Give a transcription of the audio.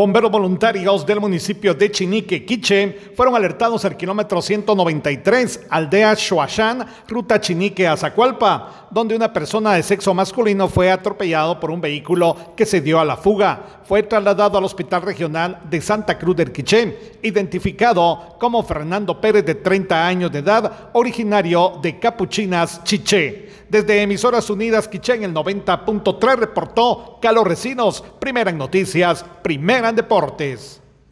Bomberos voluntarios del municipio de Chinique, Quiche, fueron alertados al kilómetro 193, aldea Xuachán, ruta Chinique a Zacualpa, donde una persona de sexo masculino fue atropellado por un vehículo que se dio a la fuga. Fue trasladado al Hospital Regional de Santa Cruz del Quiché, identificado como Fernando Pérez, de 30 años de edad, originario de Capuchinas, Chiché. Desde Emisoras Unidas Quiché en el 90.3 reportó Calor Recinos, primera en noticias, primera deportes.